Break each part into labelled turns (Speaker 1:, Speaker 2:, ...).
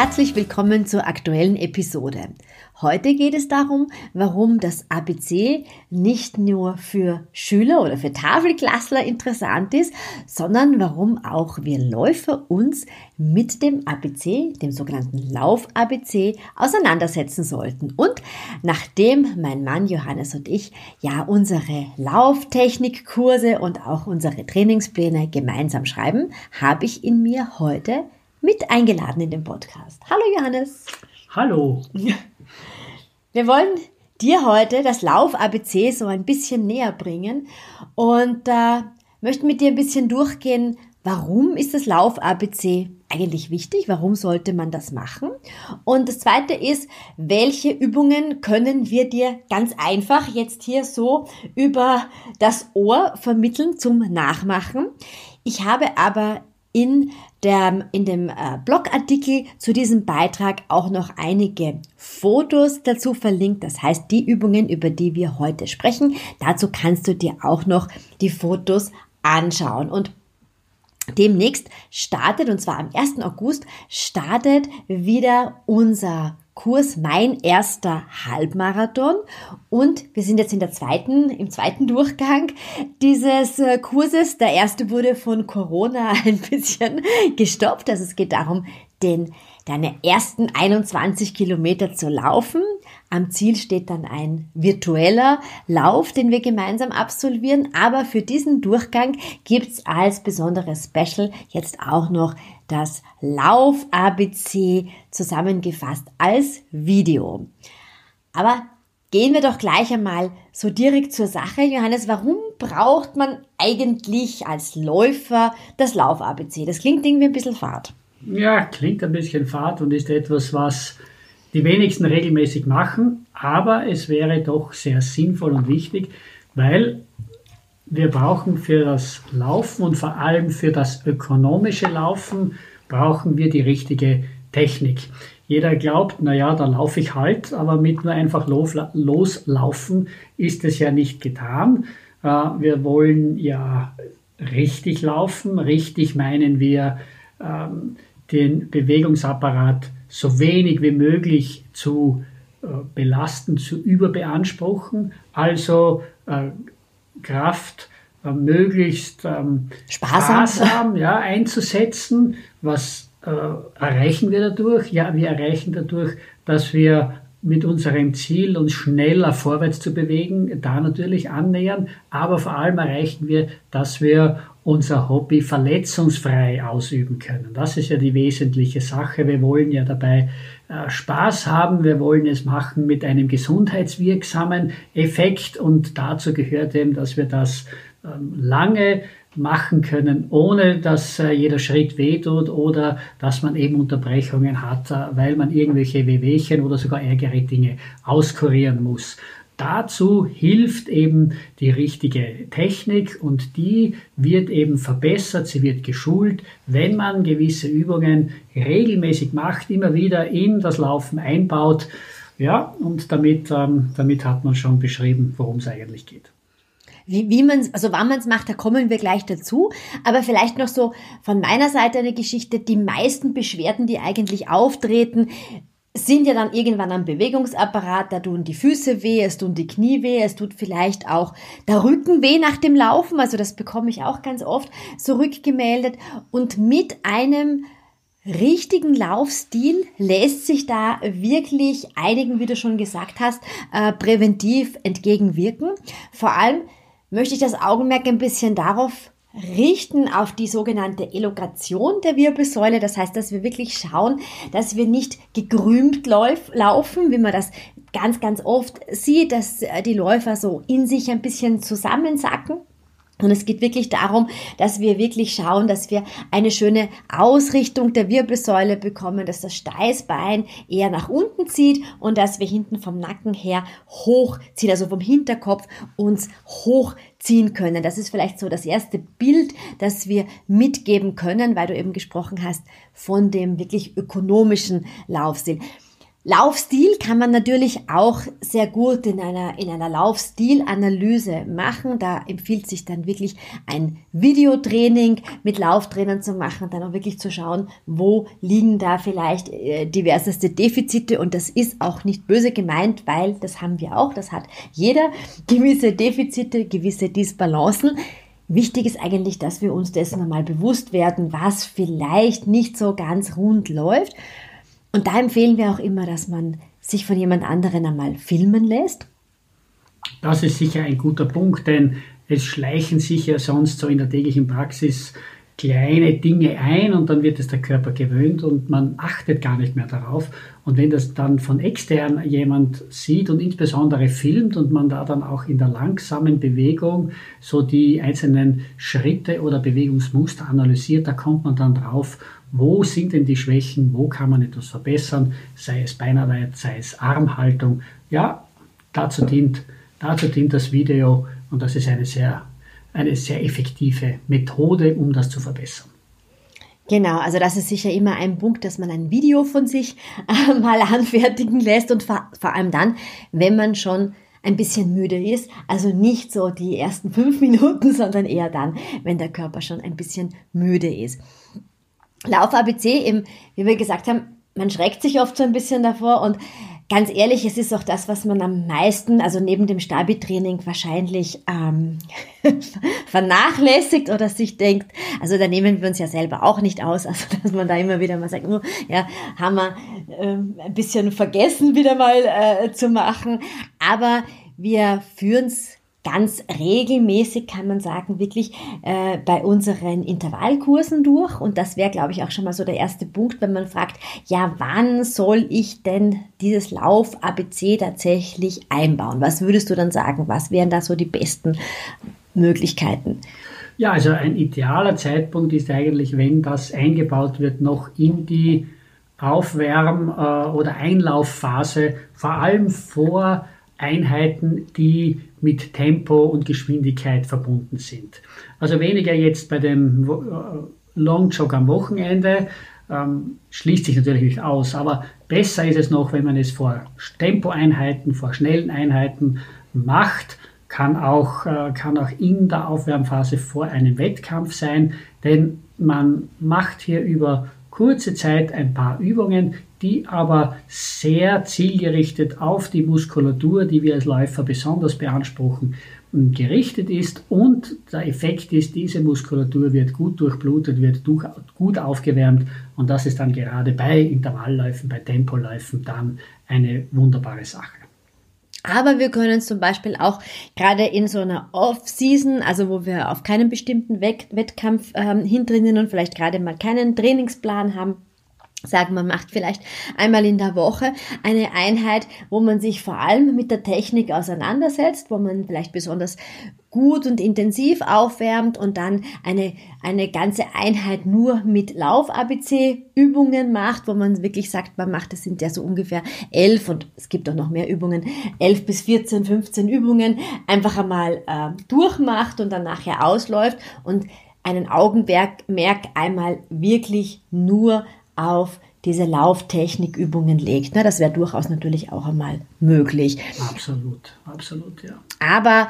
Speaker 1: Herzlich willkommen zur aktuellen Episode. Heute geht es darum, warum das ABC nicht nur für Schüler oder für Tafelklassler interessant ist, sondern warum auch wir Läufer uns mit dem ABC, dem sogenannten Lauf-ABC, auseinandersetzen sollten. Und nachdem mein Mann Johannes und ich ja unsere Lauftechnikkurse und auch unsere Trainingspläne gemeinsam schreiben, habe ich in mir heute mit eingeladen in den Podcast. Hallo Johannes.
Speaker 2: Hallo.
Speaker 1: Wir wollen dir heute das Lauf-ABC so ein bisschen näher bringen und äh, möchten mit dir ein bisschen durchgehen, warum ist das Lauf-ABC eigentlich wichtig? Warum sollte man das machen? Und das zweite ist, welche Übungen können wir dir ganz einfach jetzt hier so über das Ohr vermitteln zum Nachmachen? Ich habe aber in, der, in dem äh, Blogartikel zu diesem Beitrag auch noch einige Fotos dazu verlinkt. Das heißt, die Übungen, über die wir heute sprechen, dazu kannst du dir auch noch die Fotos anschauen. Und demnächst startet, und zwar am 1. August, startet wieder unser Kurs Mein erster Halbmarathon und wir sind jetzt in der zweiten, im zweiten Durchgang dieses äh, Kurses. Der erste wurde von Corona ein bisschen gestoppt. Also es geht darum, den, deine ersten 21 Kilometer zu laufen. Am Ziel steht dann ein virtueller Lauf, den wir gemeinsam absolvieren. Aber für diesen Durchgang gibt's als besonderes Special jetzt auch noch das Lauf-ABC zusammengefasst als Video. Aber gehen wir doch gleich einmal so direkt zur Sache. Johannes, warum braucht man eigentlich als Läufer das Lauf-ABC? Das klingt irgendwie ein bisschen fad.
Speaker 2: Ja, klingt ein bisschen fad und ist etwas, was die wenigsten regelmäßig machen, aber es wäre doch sehr sinnvoll und wichtig, weil wir brauchen für das Laufen und vor allem für das ökonomische Laufen brauchen wir die richtige Technik. Jeder glaubt, naja, da laufe ich halt, aber mit nur einfach loslaufen ist es ja nicht getan. Äh, wir wollen ja richtig laufen. Richtig meinen wir ähm, den Bewegungsapparat so wenig wie möglich zu äh, belasten, zu überbeanspruchen, also äh, Kraft äh, möglichst ähm, sparsam, sparsam ja, einzusetzen. Was äh, erreichen wir dadurch? Ja, wir erreichen dadurch, dass wir mit unserem Ziel, uns schneller vorwärts zu bewegen, da natürlich annähern, aber vor allem erreichen wir, dass wir unser Hobby verletzungsfrei ausüben können. Das ist ja die wesentliche Sache. Wir wollen ja dabei äh, Spaß haben, wir wollen es machen mit einem gesundheitswirksamen Effekt und dazu gehört eben, dass wir das ähm, lange machen können, ohne dass äh, jeder Schritt wehtut oder dass man eben Unterbrechungen hat, äh, weil man irgendwelche Wehwehchen oder sogar ärgere Dinge auskurieren muss. Dazu hilft eben die richtige Technik und die wird eben verbessert, sie wird geschult, wenn man gewisse Übungen regelmäßig macht, immer wieder in das Laufen einbaut. Ja, und damit, ähm, damit hat man schon beschrieben, worum es eigentlich geht.
Speaker 1: Wie, wie man also wann man es macht, da kommen wir gleich dazu. Aber vielleicht noch so von meiner Seite eine Geschichte. Die meisten Beschwerden, die eigentlich auftreten, sind ja dann irgendwann am Bewegungsapparat, da tun die Füße weh, es tun die Knie weh, es tut vielleicht auch der Rücken weh nach dem Laufen, also das bekomme ich auch ganz oft so rückgemeldet und mit einem richtigen Laufstil lässt sich da wirklich einigen, wie du schon gesagt hast, äh, präventiv entgegenwirken. Vor allem möchte ich das Augenmerk ein bisschen darauf richten auf die sogenannte Elongation der Wirbelsäule. Das heißt, dass wir wirklich schauen, dass wir nicht gekrümmt lauf, laufen, wie man das ganz, ganz oft sieht, dass äh, die Läufer so in sich ein bisschen zusammensacken. Und es geht wirklich darum, dass wir wirklich schauen, dass wir eine schöne Ausrichtung der Wirbelsäule bekommen, dass das Steißbein eher nach unten zieht und dass wir hinten vom Nacken her hochziehen, also vom Hinterkopf uns hochziehen können. Das ist vielleicht so das erste Bild, das wir mitgeben können, weil du eben gesprochen hast von dem wirklich ökonomischen Laufstil. Laufstil kann man natürlich auch sehr gut in einer, in einer Laufstilanalyse machen. Da empfiehlt sich dann wirklich ein Videotraining mit Lauftrainern zu machen, dann auch wirklich zu schauen, wo liegen da vielleicht äh, diverseste Defizite. Und das ist auch nicht böse gemeint, weil das haben wir auch, das hat jeder gewisse Defizite, gewisse Disbalancen. Wichtig ist eigentlich, dass wir uns dessen einmal bewusst werden, was vielleicht nicht so ganz rund läuft und da empfehlen wir auch immer, dass man sich von jemand anderen einmal filmen lässt.
Speaker 2: Das ist sicher ein guter Punkt, denn es schleichen sich ja sonst so in der täglichen Praxis kleine Dinge ein und dann wird es der Körper gewöhnt und man achtet gar nicht mehr darauf. Und wenn das dann von extern jemand sieht und insbesondere filmt und man da dann auch in der langsamen Bewegung so die einzelnen Schritte oder Bewegungsmuster analysiert, da kommt man dann drauf, wo sind denn die Schwächen, wo kann man etwas verbessern, sei es Beinarbeit, sei es Armhaltung. Ja, dazu dient, dazu dient das Video und das ist eine sehr eine sehr effektive Methode, um das zu verbessern.
Speaker 1: Genau, also das ist sicher immer ein Punkt, dass man ein Video von sich äh, mal anfertigen lässt und vor, vor allem dann, wenn man schon ein bisschen müde ist. Also nicht so die ersten fünf Minuten, sondern eher dann, wenn der Körper schon ein bisschen müde ist. Lauf ABC, eben, wie wir gesagt haben, man schreckt sich oft so ein bisschen davor und ganz ehrlich, es ist auch das, was man am meisten, also neben dem Stabi-Training wahrscheinlich ähm, vernachlässigt oder sich denkt, also da nehmen wir uns ja selber auch nicht aus, also dass man da immer wieder mal sagt, oh, ja, haben wir ähm, ein bisschen vergessen wieder mal äh, zu machen, aber wir führen es ganz regelmäßig, kann man sagen, wirklich äh, bei unseren Intervallkursen durch. Und das wäre, glaube ich, auch schon mal so der erste Punkt, wenn man fragt, ja, wann soll ich denn dieses Lauf-ABC tatsächlich einbauen? Was würdest du dann sagen? Was wären da so die besten Möglichkeiten?
Speaker 2: Ja, also ein idealer Zeitpunkt ist eigentlich, wenn das eingebaut wird, noch in die Aufwärm- äh, oder Einlaufphase, vor allem vor Einheiten, die mit Tempo und Geschwindigkeit verbunden sind. Also weniger jetzt bei dem äh, Longjog am Wochenende, ähm, schließt sich natürlich nicht aus, aber besser ist es noch, wenn man es vor Tempoeinheiten, vor schnellen Einheiten macht, kann auch, äh, kann auch in der Aufwärmphase vor einem Wettkampf sein, denn man macht hier über kurze Zeit ein paar Übungen, die aber sehr zielgerichtet auf die Muskulatur, die wir als Läufer besonders beanspruchen, gerichtet ist und der Effekt ist, diese Muskulatur wird gut durchblutet, wird gut aufgewärmt und das ist dann gerade bei Intervallläufen, bei Tempoläufen dann eine wunderbare Sache.
Speaker 1: Aber wir können zum Beispiel auch gerade in so einer Off-Season, also wo wir auf keinen bestimmten Wettkampf ähm, hintrainieren und vielleicht gerade mal keinen Trainingsplan haben, sagen, man macht vielleicht einmal in der Woche eine Einheit, wo man sich vor allem mit der Technik auseinandersetzt, wo man vielleicht besonders gut und intensiv aufwärmt und dann eine, eine ganze Einheit nur mit Lauf-ABC-Übungen macht, wo man wirklich sagt, man macht, das sind ja so ungefähr elf und es gibt auch noch mehr Übungen, elf bis 14, 15 Übungen, einfach einmal äh, durchmacht und dann nachher ausläuft und einen Augenmerk einmal wirklich nur auf diese Lauftechnikübungen legt. Ne? Das wäre durchaus natürlich auch einmal möglich.
Speaker 2: Absolut, absolut, ja.
Speaker 1: Aber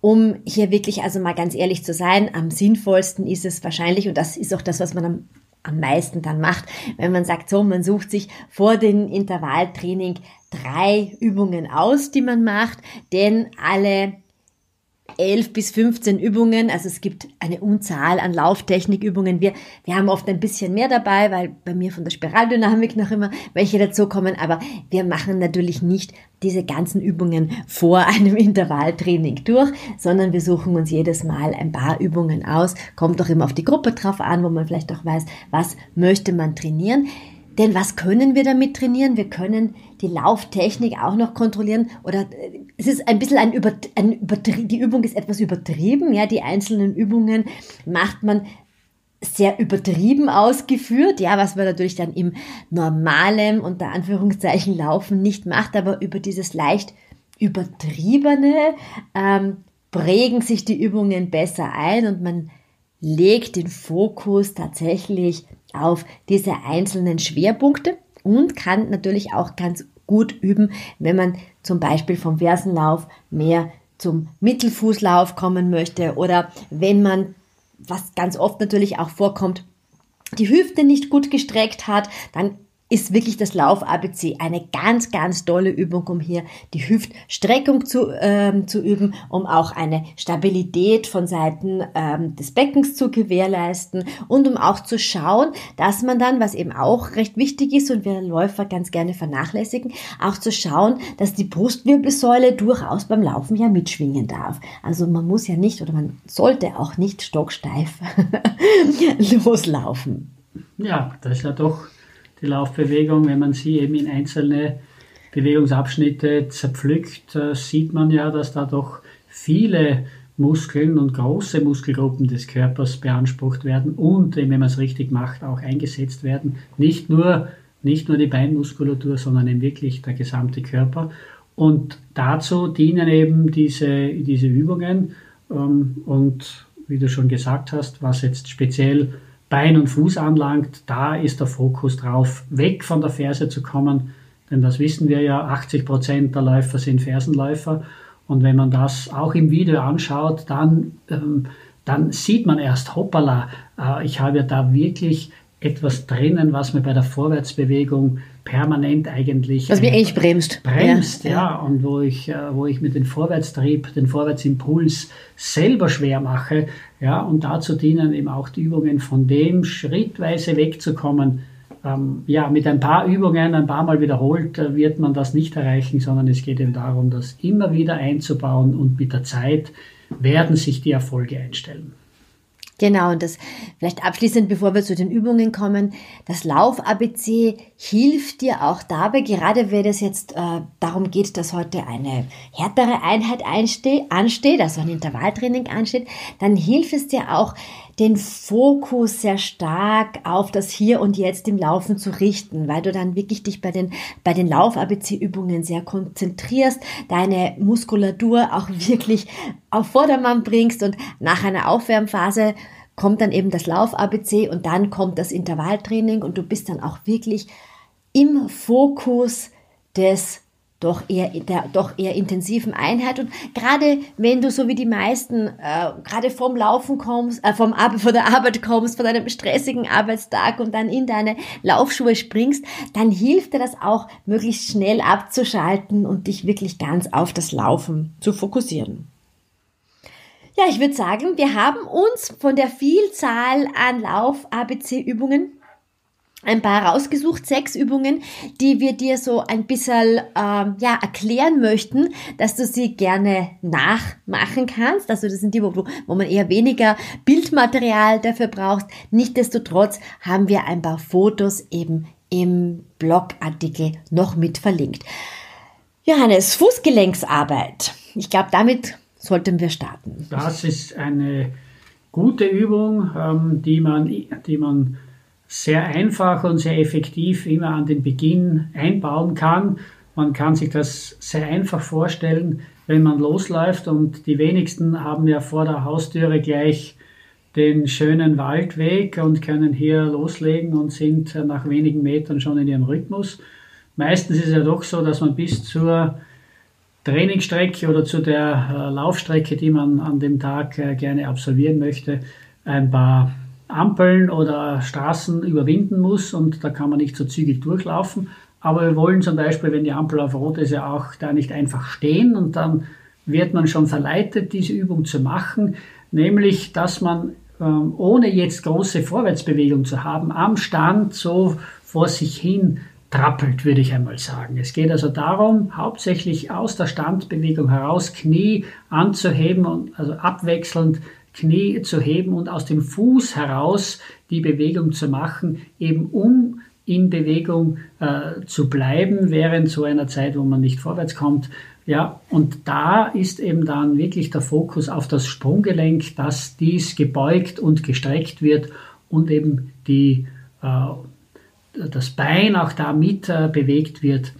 Speaker 1: um hier wirklich, also mal ganz ehrlich zu sein, am sinnvollsten ist es wahrscheinlich, und das ist auch das, was man am, am meisten dann macht, wenn man sagt, so, man sucht sich vor dem Intervalltraining drei Übungen aus, die man macht, denn alle 11 bis 15 Übungen. Also es gibt eine Unzahl an Lauftechnikübungen. Wir, wir haben oft ein bisschen mehr dabei, weil bei mir von der Spiraldynamik noch immer welche dazukommen. Aber wir machen natürlich nicht diese ganzen Übungen vor einem Intervalltraining durch, sondern wir suchen uns jedes Mal ein paar Übungen aus. Kommt auch immer auf die Gruppe drauf an, wo man vielleicht auch weiß, was möchte man trainieren. Denn was können wir damit trainieren? Wir können die Lauftechnik auch noch kontrollieren? Oder äh, es ist ein bisschen ein, Über, ein Übertrie die Übung ist etwas übertrieben, ja, die einzelnen Übungen macht man sehr übertrieben ausgeführt, ja, was man natürlich dann im normalen, unter Anführungszeichen, Laufen nicht macht, aber über dieses leicht übertriebene ähm, prägen sich die Übungen besser ein und man legt den Fokus tatsächlich auf diese einzelnen Schwerpunkte und kann natürlich auch ganz gut üben, wenn man zum Beispiel vom Versenlauf mehr zum Mittelfußlauf kommen möchte oder wenn man, was ganz oft natürlich auch vorkommt, die Hüfte nicht gut gestreckt hat, dann ist wirklich das Lauf-ABC eine ganz, ganz tolle Übung, um hier die Hüftstreckung zu, ähm, zu üben, um auch eine Stabilität von Seiten ähm, des Beckens zu gewährleisten und um auch zu schauen, dass man dann, was eben auch recht wichtig ist und wir Läufer ganz gerne vernachlässigen, auch zu schauen, dass die Brustwirbelsäule durchaus beim Laufen ja mitschwingen darf. Also man muss ja nicht oder man sollte auch nicht stocksteif loslaufen.
Speaker 2: Ja, das ist ja doch die Laufbewegung, wenn man sie eben in einzelne Bewegungsabschnitte zerpflückt, äh, sieht man ja, dass da doch viele Muskeln und große Muskelgruppen des Körpers beansprucht werden und, wenn man es richtig macht, auch eingesetzt werden. Nicht nur, nicht nur die Beinmuskulatur, sondern eben wirklich der gesamte Körper. Und dazu dienen eben diese, diese Übungen. Ähm, und wie du schon gesagt hast, was jetzt speziell Bein und Fuß anlangt, da ist der Fokus drauf, weg von der Ferse zu kommen. Denn das wissen wir ja, 80 Prozent der Läufer sind Fersenläufer. Und wenn man das auch im Video anschaut, dann, ähm, dann sieht man erst, hoppala, äh, ich habe ja da wirklich etwas drinnen, was mir bei der Vorwärtsbewegung permanent eigentlich.
Speaker 1: Was mir eigentlich bremst.
Speaker 2: Bremst, ja. ja. Und wo ich, äh, wo ich mit dem Vorwärtstrieb, den Vorwärtsimpuls selber schwer mache. Ja, und dazu dienen eben auch die Übungen, von dem schrittweise wegzukommen. Ähm, ja, mit ein paar Übungen, ein paar Mal wiederholt, äh, wird man das nicht erreichen, sondern es geht eben darum, das immer wieder einzubauen und mit der Zeit werden sich die Erfolge einstellen.
Speaker 1: Genau, und das vielleicht abschließend, bevor wir zu den Übungen kommen, das Lauf-ABC hilft dir auch dabei, gerade wenn es jetzt äh, darum geht, dass heute eine härtere Einheit ansteht, also ein Intervalltraining ansteht, dann hilft es dir auch, den Fokus sehr stark auf das Hier und Jetzt im Laufen zu richten, weil du dann wirklich dich bei den, bei den Lauf-ABC-Übungen sehr konzentrierst, deine Muskulatur auch wirklich auf Vordermann bringst und nach einer Aufwärmphase kommt dann eben das Lauf-ABC und dann kommt das Intervalltraining und du bist dann auch wirklich im Fokus des doch eher der doch eher intensiven Einheit und gerade wenn du so wie die meisten äh, gerade vom Laufen kommst, äh, vom Ar von der Arbeit kommst, von einem stressigen Arbeitstag und dann in deine Laufschuhe springst, dann hilft dir das auch möglichst schnell abzuschalten und dich wirklich ganz auf das Laufen zu fokussieren. Ja, ich würde sagen, wir haben uns von der Vielzahl an Lauf-ABC-Übungen ein paar rausgesucht, sechs Übungen, die wir dir so ein bisschen ähm, ja, erklären möchten, dass du sie gerne nachmachen kannst. Also das sind die, wo, wo man eher weniger Bildmaterial dafür braucht. Nichtsdestotrotz haben wir ein paar Fotos eben im Blogartikel noch mit verlinkt. Johannes, Fußgelenksarbeit. Ich glaube, damit sollten wir starten.
Speaker 2: Das ist eine gute Übung, ähm, die man, die man sehr einfach und sehr effektiv immer an den Beginn einbauen kann. Man kann sich das sehr einfach vorstellen, wenn man losläuft und die wenigsten haben ja vor der Haustüre gleich den schönen Waldweg und können hier loslegen und sind nach wenigen Metern schon in ihrem Rhythmus. Meistens ist es ja doch so, dass man bis zur Trainingsstrecke oder zu der äh, Laufstrecke, die man an dem Tag äh, gerne absolvieren möchte, ein paar Ampeln oder Straßen überwinden muss und da kann man nicht so zügig durchlaufen. Aber wir wollen zum Beispiel, wenn die Ampel auf Rot ist, ja auch da nicht einfach stehen und dann wird man schon verleitet, diese Übung zu machen, nämlich dass man ähm, ohne jetzt große Vorwärtsbewegung zu haben, am Stand so vor sich hin trappelt, würde ich einmal sagen. Es geht also darum, hauptsächlich aus der Standbewegung heraus Knie anzuheben und also abwechselnd Knie zu heben und aus dem Fuß heraus die Bewegung zu machen, eben um in Bewegung äh, zu bleiben während so einer Zeit, wo man nicht vorwärts kommt. Ja, und da ist eben dann wirklich der Fokus auf das Sprunggelenk, dass dies gebeugt und gestreckt wird und eben die, äh, das Bein auch da mit äh, bewegt wird.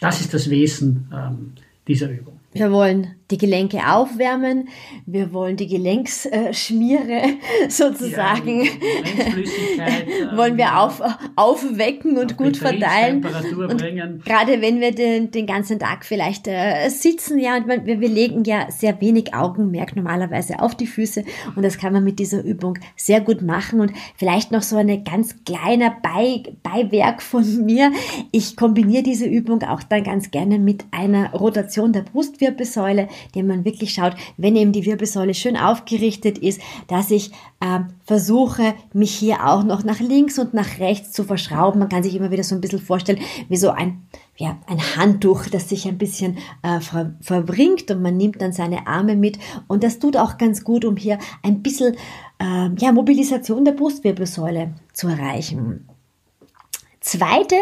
Speaker 2: Das ist das Wesen ähm, dieser Übung.
Speaker 1: Wir wollen die Gelenke aufwärmen, wir wollen die Gelenksschmiere sozusagen, ja, wollen wir ähm, auf, aufwecken und gut verteilen. Und gerade wenn wir den, den ganzen Tag vielleicht äh, sitzen, ja, und wir, wir legen ja sehr wenig Augenmerk normalerweise auf die Füße. Und das kann man mit dieser Übung sehr gut machen. Und vielleicht noch so eine ganz kleiner Bei, Beiwerk von mir. Ich kombiniere diese Übung auch dann ganz gerne mit einer Rotation der Brustwirbelsäule dem man wirklich schaut, wenn eben die Wirbelsäule schön aufgerichtet ist, dass ich äh, versuche, mich hier auch noch nach links und nach rechts zu verschrauben. Man kann sich immer wieder so ein bisschen vorstellen, wie so ein ja, ein Handtuch, das sich ein bisschen äh, ver verbringt und man nimmt dann seine Arme mit und das tut auch ganz gut, um hier ein bisschen äh, ja, Mobilisation der Brustwirbelsäule zu erreichen. Zweite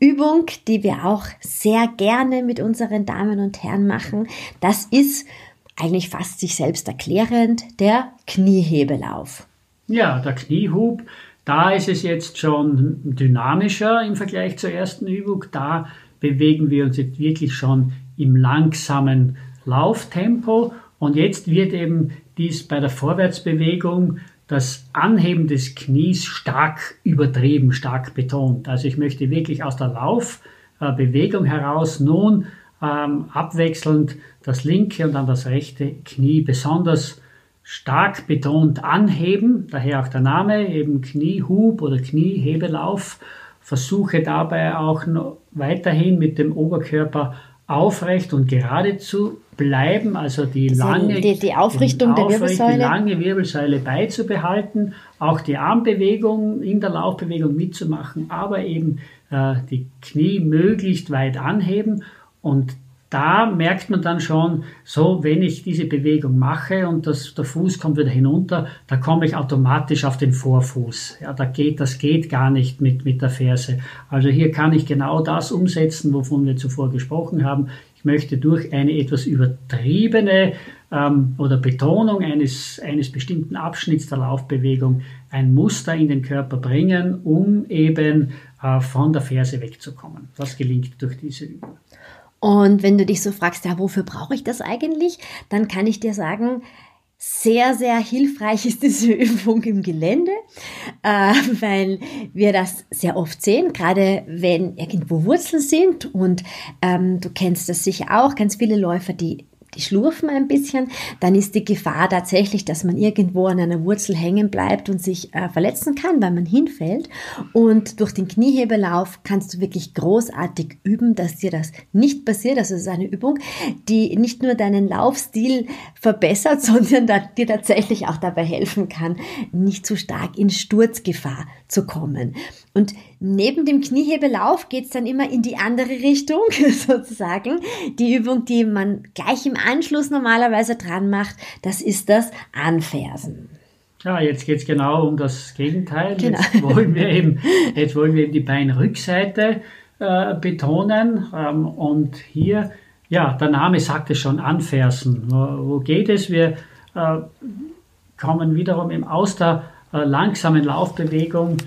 Speaker 1: Übung, die wir auch sehr gerne mit unseren Damen und Herren machen, das ist eigentlich fast sich selbst erklärend, der Kniehebelauf.
Speaker 2: Ja, der Kniehub, da ist es jetzt schon dynamischer im Vergleich zur ersten Übung. Da bewegen wir uns jetzt wirklich schon im langsamen Lauftempo. Und jetzt wird eben dies bei der Vorwärtsbewegung das Anheben des Knies stark übertrieben, stark betont. Also ich möchte wirklich aus der Laufbewegung heraus nun ähm, abwechselnd das linke und dann das rechte Knie besonders stark betont anheben, daher auch der Name, eben Kniehub oder Kniehebelauf. Versuche dabei auch weiterhin mit dem Oberkörper aufrecht und gerade zu bleiben, also die lange
Speaker 1: die, die Aufrichtung der Wirbelsäule.
Speaker 2: Die lange Wirbelsäule beizubehalten, auch die Armbewegung in der Laufbewegung mitzumachen, aber eben äh, die Knie möglichst weit anheben und da merkt man dann schon, so wenn ich diese Bewegung mache und das, der Fuß kommt wieder hinunter, da komme ich automatisch auf den Vorfuß. Ja, da geht, das geht gar nicht mit, mit der Ferse. Also hier kann ich genau das umsetzen, wovon wir zuvor gesprochen haben. Ich möchte durch eine etwas übertriebene ähm, oder Betonung eines, eines bestimmten Abschnitts der Laufbewegung ein Muster in den Körper bringen, um eben äh, von der Ferse wegzukommen. Das gelingt durch diese Übung.
Speaker 1: Und wenn du dich so fragst, ja, wofür brauche ich das eigentlich? Dann kann ich dir sagen, sehr, sehr hilfreich ist diese Übung im Gelände, äh, weil wir das sehr oft sehen, gerade wenn irgendwo Wurzeln sind und ähm, du kennst das sicher auch, ganz viele Läufer, die die schlurfen ein bisschen, dann ist die Gefahr tatsächlich, dass man irgendwo an einer Wurzel hängen bleibt und sich äh, verletzen kann, weil man hinfällt. Und durch den Kniehebelauf kannst du wirklich großartig üben, dass dir das nicht passiert. Das ist eine Übung, die nicht nur deinen Laufstil verbessert, sondern dir tatsächlich auch dabei helfen kann, nicht zu stark in Sturzgefahr zu kommen. Und neben dem Kniehebelauf geht's dann immer in die andere Richtung, sozusagen. Die Übung, die man gleich im Anschluss normalerweise dran macht, das ist das Anfersen.
Speaker 2: Ja, jetzt geht's genau um das Gegenteil. Genau. Jetzt, wollen wir eben, jetzt wollen wir eben die Beinrückseite äh, betonen. Ähm, und hier, ja, der Name sagt es schon, Anfersen. Wo, wo geht es? Wir äh, kommen wiederum eben aus der äh, langsamen Laufbewegung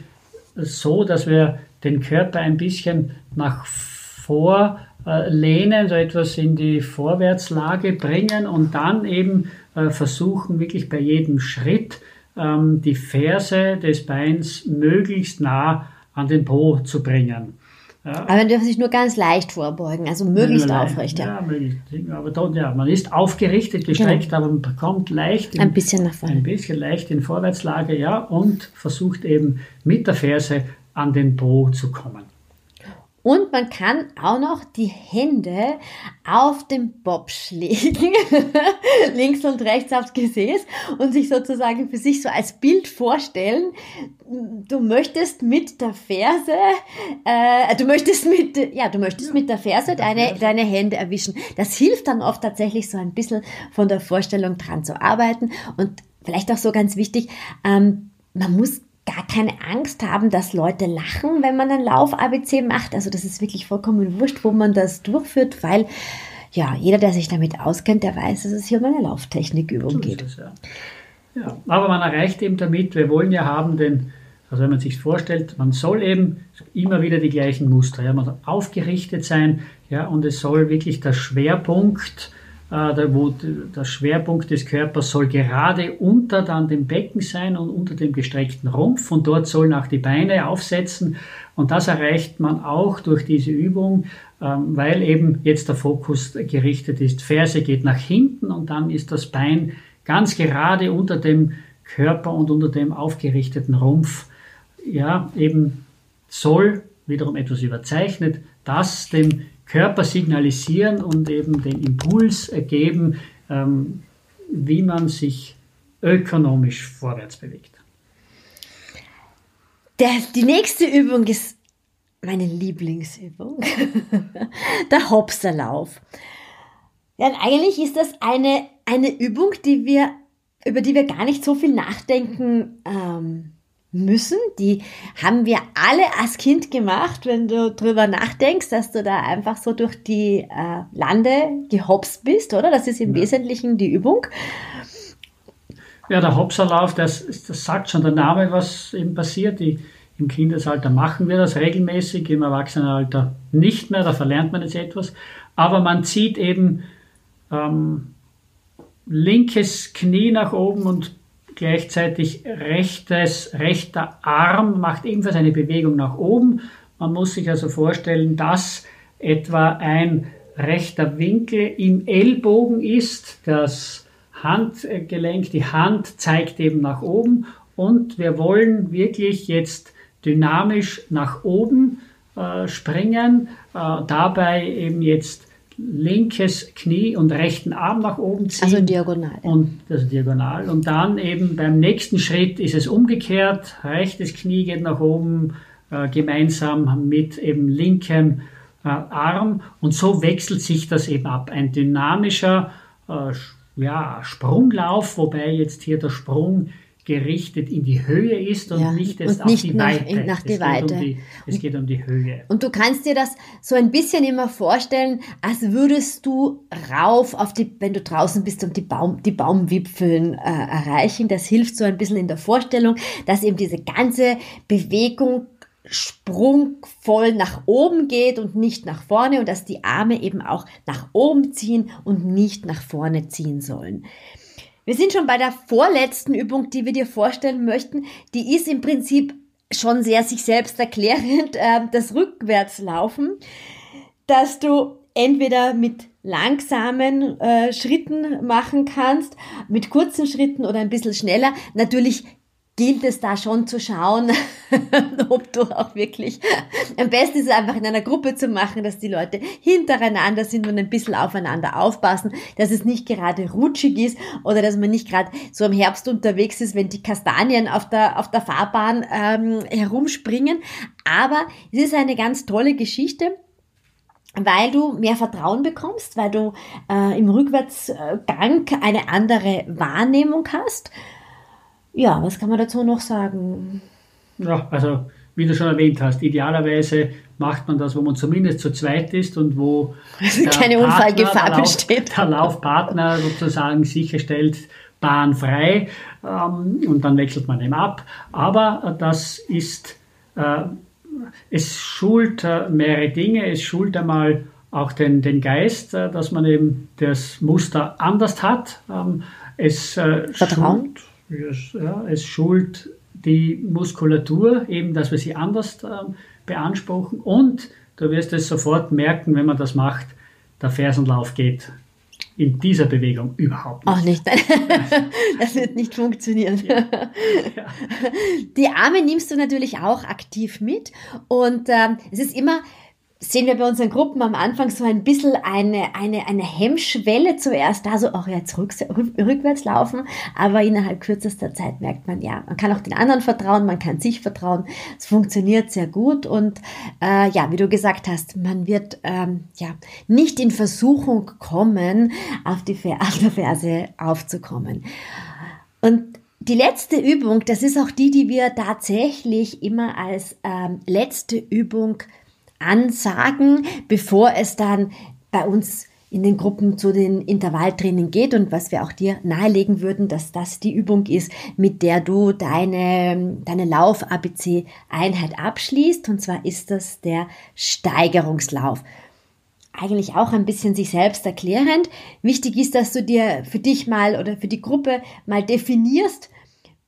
Speaker 2: so, dass wir den Körper ein bisschen nach vor äh, lehnen, so etwas in die Vorwärtslage bringen und dann eben äh, versuchen, wirklich bei jedem Schritt ähm, die Ferse des Beins möglichst nah an den Po zu bringen.
Speaker 1: Ja. Aber man dürfen sich nur ganz leicht vorbeugen, also möglichst ja, aufrecht.
Speaker 2: Ja, möglichst. Aber dort, ja, man ist aufgerichtet, gestreckt, genau. aber man bekommt leicht
Speaker 1: in, ein bisschen nach vorne.
Speaker 2: Ein bisschen leicht in Vorwärtslage, ja, und versucht eben mit der Ferse an den Po zu kommen.
Speaker 1: Und man kann auch noch die Hände auf dem Bobsch legen, links und rechts aufs Gesäß und sich sozusagen für sich so als Bild vorstellen, du möchtest mit der Ferse, äh, du möchtest mit, ja, du möchtest mit der Ferse deine, deine Hände erwischen. Das hilft dann oft tatsächlich so ein bisschen von der Vorstellung dran zu arbeiten. Und vielleicht auch so ganz wichtig, ähm, man muss gar keine Angst haben, dass Leute lachen, wenn man ein Lauf-ABC macht. Also das ist wirklich vollkommen wurscht, wo man das durchführt, weil ja, jeder, der sich damit auskennt, der weiß, dass es hier um eine Lauftechnikübung so geht. Es,
Speaker 2: ja. ja. aber man erreicht eben damit, wir wollen ja haben den, also wenn man sich vorstellt, man soll eben immer wieder die gleichen Muster, ja, man soll aufgerichtet sein, ja, und es soll wirklich der Schwerpunkt äh, der, wo der Schwerpunkt des Körpers soll gerade unter dann dem Becken sein und unter dem gestreckten Rumpf und dort sollen auch die Beine aufsetzen und das erreicht man auch durch diese Übung, ähm, weil eben jetzt der Fokus gerichtet ist. Ferse geht nach hinten und dann ist das Bein ganz gerade unter dem Körper und unter dem aufgerichteten Rumpf. Ja, eben soll wiederum etwas überzeichnet, das dem Körper signalisieren und eben den Impuls geben, ähm, wie man sich ökonomisch vorwärts bewegt.
Speaker 1: Der, die nächste Übung ist meine Lieblingsübung, der Hopserlauf. Ja, eigentlich ist das eine, eine Übung, die wir, über die wir gar nicht so viel nachdenken ähm, müssen. Die haben wir alle als Kind gemacht, wenn du drüber nachdenkst, dass du da einfach so durch die äh, Lande gehopst bist, oder? Das ist im ja. Wesentlichen die Übung.
Speaker 2: Ja, der Hopserlauf, das, das sagt schon der Name, was eben passiert. Die, Im Kindesalter machen wir das regelmäßig, im Erwachsenenalter nicht mehr, da verlernt man jetzt etwas. Aber man zieht eben ähm, linkes Knie nach oben und Gleichzeitig rechtes, rechter Arm macht ebenfalls eine Bewegung nach oben. Man muss sich also vorstellen, dass etwa ein rechter Winkel im Ellbogen ist. Das Handgelenk, die Hand zeigt eben nach oben und wir wollen wirklich jetzt dynamisch nach oben äh, springen, äh, dabei eben jetzt linkes Knie und rechten Arm nach oben ziehen.
Speaker 1: Also diagonal.
Speaker 2: Und das diagonal. Und dann eben beim nächsten Schritt ist es umgekehrt. Rechtes Knie geht nach oben äh, gemeinsam mit eben linkem äh, Arm. Und so wechselt sich das eben ab. Ein dynamischer äh, ja, Sprunglauf, wobei jetzt hier der Sprung gerichtet in die Höhe ist und ja, nicht
Speaker 1: und nicht auf die nach, Weite. Nach die
Speaker 2: es,
Speaker 1: Weite.
Speaker 2: Geht um die, es geht um die Höhe.
Speaker 1: Und du kannst dir das so ein bisschen immer vorstellen, als würdest du rauf auf die, wenn du draußen bist und die, Baum, die Baumwipfeln äh, erreichen. Das hilft so ein bisschen in der Vorstellung, dass eben diese ganze Bewegung sprungvoll nach oben geht und nicht nach vorne und dass die Arme eben auch nach oben ziehen und nicht nach vorne ziehen sollen. Wir sind schon bei der vorletzten Übung, die wir dir vorstellen möchten. Die ist im Prinzip schon sehr sich selbst erklärend, äh, das Rückwärtslaufen, dass du entweder mit langsamen äh, Schritten machen kannst, mit kurzen Schritten oder ein bisschen schneller. Natürlich gilt es da schon zu schauen, ob du auch wirklich, am besten ist es einfach in einer Gruppe zu machen, dass die Leute hintereinander sind und ein bisschen aufeinander aufpassen, dass es nicht gerade rutschig ist oder dass man nicht gerade so im Herbst unterwegs ist, wenn die Kastanien auf der, auf der Fahrbahn ähm, herumspringen. Aber es ist eine ganz tolle Geschichte weil du mehr Vertrauen bekommst, weil du äh, im Rückwärtsgang eine andere Wahrnehmung hast ja, was kann man dazu noch sagen?
Speaker 2: Ja, also wie du schon erwähnt hast, idealerweise macht man das, wo man zumindest zu zweit ist und wo
Speaker 1: keine Partner, Unfallgefahr der besteht.
Speaker 2: Der Laufpartner sozusagen sicherstellt, Bahn frei ähm, und dann wechselt man eben ab. Aber das ist, äh, es schult äh, mehrere Dinge. Es schult einmal auch den, den Geist, äh, dass man eben das Muster anders hat. Ähm, es
Speaker 1: äh, Vertrauen.
Speaker 2: Schult, ja, es schult die Muskulatur, eben, dass wir sie anders äh, beanspruchen. Und du wirst es sofort merken, wenn man das macht, der Fersenlauf geht in dieser Bewegung überhaupt
Speaker 1: nicht. Auch nicht. das wird nicht funktionieren. Ja. Ja. Die Arme nimmst du natürlich auch aktiv mit. Und ähm, es ist immer sehen wir bei unseren Gruppen am Anfang so ein bisschen eine, eine, eine Hemmschwelle zuerst, da so auch jetzt rück, rückwärts laufen, aber innerhalb kürzester Zeit merkt man, ja, man kann auch den anderen vertrauen, man kann sich vertrauen, es funktioniert sehr gut und äh, ja, wie du gesagt hast, man wird ähm, ja nicht in Versuchung kommen, auf die Ferse aufzukommen. Und die letzte Übung, das ist auch die, die wir tatsächlich immer als ähm, letzte Übung ansagen, bevor es dann bei uns in den Gruppen zu den Intervalltraining geht und was wir auch dir nahelegen würden, dass das die Übung ist, mit der du deine, deine Lauf-ABC-Einheit abschließt. Und zwar ist das der Steigerungslauf. Eigentlich auch ein bisschen sich selbst erklärend. Wichtig ist, dass du dir für dich mal oder für die Gruppe mal definierst,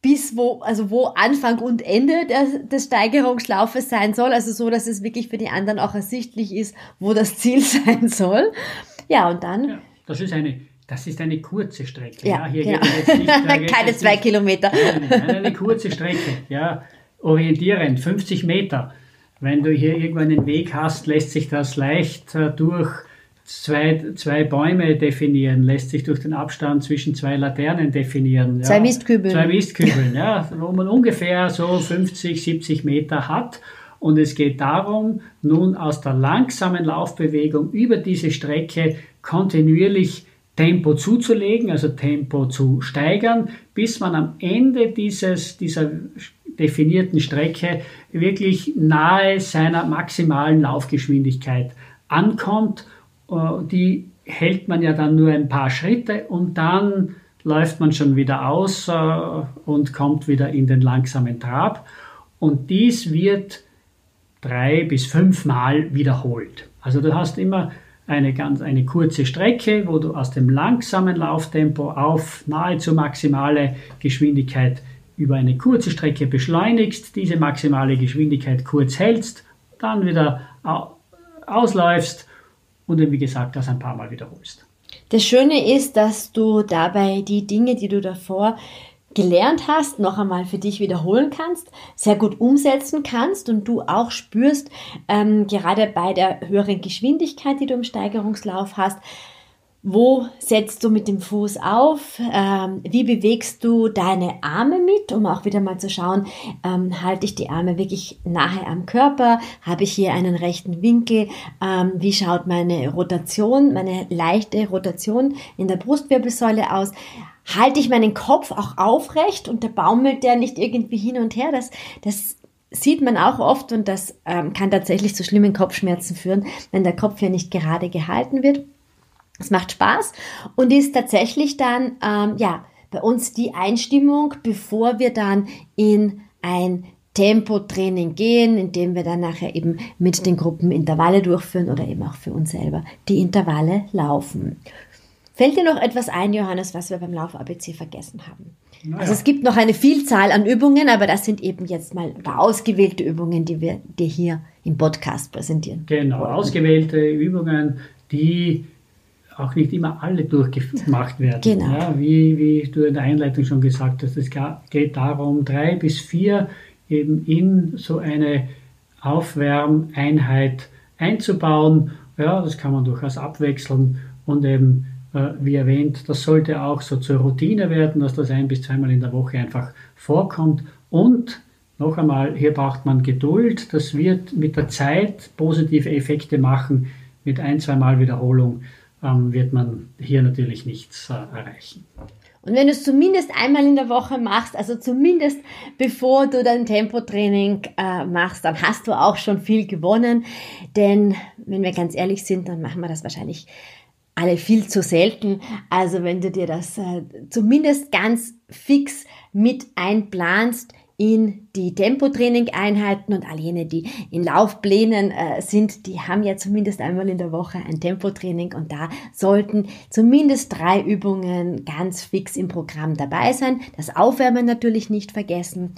Speaker 1: bis wo, also wo Anfang und Ende des, des Steigerungslaufes sein soll. Also so, dass es wirklich für die anderen auch ersichtlich ist, wo das Ziel sein soll. Ja, und dann. Ja,
Speaker 2: das ist eine das ist eine kurze Strecke.
Speaker 1: Ja, ja hier genau. geht nicht, Keine zwei nicht, Kilometer.
Speaker 2: Nein, eine kurze Strecke. Ja, orientierend, 50 Meter. Wenn du hier irgendwo einen Weg hast, lässt sich das leicht äh, durch zwei, zwei Bäume definieren, lässt sich durch den Abstand zwischen zwei Laternen definieren.
Speaker 1: Ja. Zwei Mistkübeln.
Speaker 2: Zwei Mistkübeln, ja, wo man ungefähr so 50, 70 Meter hat. Und es geht darum, nun aus der langsamen Laufbewegung über diese Strecke kontinuierlich Tempo zuzulegen, also Tempo zu steigern, bis man am Ende dieses, dieser definierten Strecke wirklich nahe seiner maximalen Laufgeschwindigkeit ankommt. Äh, die hält man ja dann nur ein paar Schritte und dann läuft man schon wieder aus äh, und kommt wieder in den langsamen Trab. Und dies wird drei bis fünfmal wiederholt. Also du hast immer eine ganz eine kurze Strecke, wo du aus dem langsamen Lauftempo auf nahezu maximale Geschwindigkeit über eine kurze Strecke beschleunigst, diese maximale Geschwindigkeit kurz hältst, dann wieder ausläufst und dann wie gesagt das ein paar Mal wiederholst.
Speaker 1: Das Schöne ist, dass du dabei die Dinge, die du davor gelernt hast, noch einmal für dich wiederholen kannst, sehr gut umsetzen kannst und du auch spürst, ähm, gerade bei der höheren Geschwindigkeit, die du im Steigerungslauf hast, wo setzt du mit dem Fuß auf? Ähm, wie bewegst du deine Arme mit, um auch wieder mal zu schauen, ähm, halte ich die Arme wirklich nahe am Körper? Habe ich hier einen rechten Winkel? Ähm, wie schaut meine Rotation, meine leichte Rotation in der Brustwirbelsäule aus? halte ich meinen Kopf auch aufrecht und der baumelt der nicht irgendwie hin und her. Das, das sieht man auch oft und das ähm, kann tatsächlich zu schlimmen Kopfschmerzen führen, wenn der Kopf ja nicht gerade gehalten wird. Es macht Spaß und ist tatsächlich dann, ähm, ja, bei uns die Einstimmung, bevor wir dann in ein Tempotraining gehen, indem wir dann nachher eben mit den Gruppen Intervalle durchführen oder eben auch für uns selber die Intervalle laufen. Fällt dir noch etwas ein, Johannes, was wir beim Lauf-ABC vergessen haben? Naja. Also es gibt noch eine Vielzahl an Übungen, aber das sind eben jetzt mal ein paar ausgewählte Übungen, die wir dir hier im Podcast präsentieren.
Speaker 2: Genau, wollen. ausgewählte Übungen, die auch nicht immer alle durchgemacht werden. Genau. Ja, wie, wie du in der Einleitung schon gesagt hast, es geht darum, drei bis vier eben in so eine Aufwärmeinheit einzubauen. Ja, das kann man durchaus abwechseln und eben äh, wie erwähnt, das sollte auch so zur Routine werden, dass das ein bis zweimal in der Woche einfach vorkommt. Und noch einmal, hier braucht man Geduld. Das wird mit der Zeit positive Effekte machen. Mit ein, zweimal Wiederholung wird man hier natürlich nichts äh, erreichen.
Speaker 1: Und wenn du es zumindest einmal in der Woche machst, also zumindest bevor du dein Tempotraining äh, machst, dann hast du auch schon viel gewonnen. Denn wenn wir ganz ehrlich sind, dann machen wir das wahrscheinlich alle viel zu selten. Also wenn du dir das äh, zumindest ganz fix mit einplanst in die Tempotraining-Einheiten und all jene, die in Laufplänen äh, sind, die haben ja zumindest einmal in der Woche ein Tempotraining und da sollten zumindest drei Übungen ganz fix im Programm dabei sein. Das Aufwärmen natürlich nicht vergessen.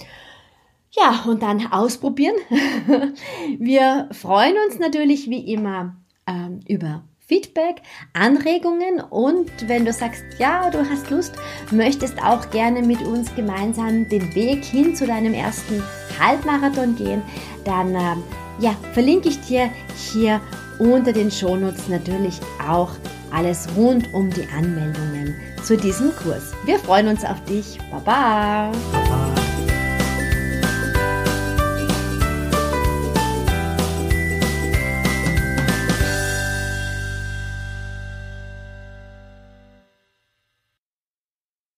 Speaker 1: Ja, und dann ausprobieren. Wir freuen uns natürlich wie immer ähm, über Feedback, Anregungen und wenn du sagst, ja, du hast Lust, möchtest auch gerne mit uns gemeinsam den Weg hin zu deinem ersten Halbmarathon gehen, dann äh, ja, verlinke ich dir hier unter den Shownotes natürlich auch alles rund um die Anmeldungen zu diesem Kurs. Wir freuen uns auf dich. Baba. Baba.